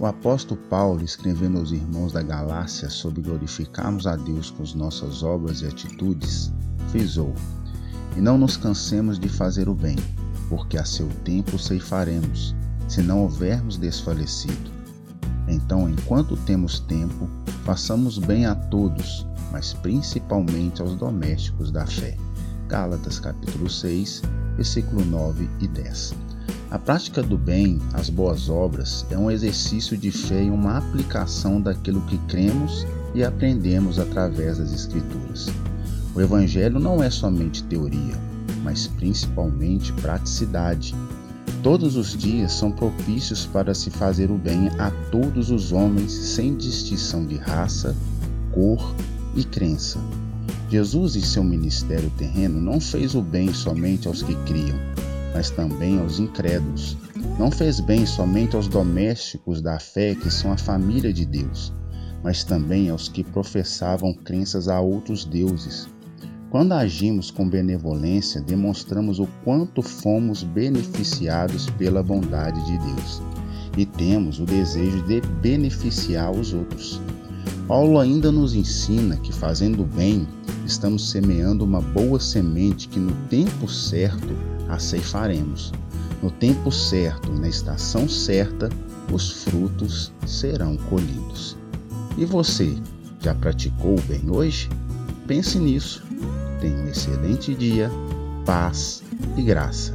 O apóstolo Paulo, escrevendo aos irmãos da Galácia sobre glorificarmos a Deus com as nossas obras e atitudes, frisou: E não nos cansemos de fazer o bem, porque a seu tempo ceifaremos, se não houvermos desfalecido. Então, enquanto temos tempo, façamos bem a todos, mas principalmente aos domésticos da fé. Gálatas capítulo 6, versículo 9 e 10. A prática do bem, as boas obras, é um exercício de fé e uma aplicação daquilo que cremos e aprendemos através das Escrituras. O Evangelho não é somente teoria, mas principalmente praticidade. Todos os dias são propícios para se fazer o bem a todos os homens, sem distinção de raça, cor e crença. Jesus, em seu ministério terreno, não fez o bem somente aos que criam, mas também aos incrédulos. Não fez bem somente aos domésticos da fé, que são a família de Deus, mas também aos que professavam crenças a outros deuses. Quando agimos com benevolência, demonstramos o quanto fomos beneficiados pela bondade de Deus e temos o desejo de beneficiar os outros. Paulo ainda nos ensina que, fazendo bem, estamos semeando uma boa semente que, no tempo certo, a ceifaremos. No tempo certo e na estação certa, os frutos serão colhidos. E você, já praticou o bem hoje? Pense nisso. Tenha um excelente dia, paz e graça.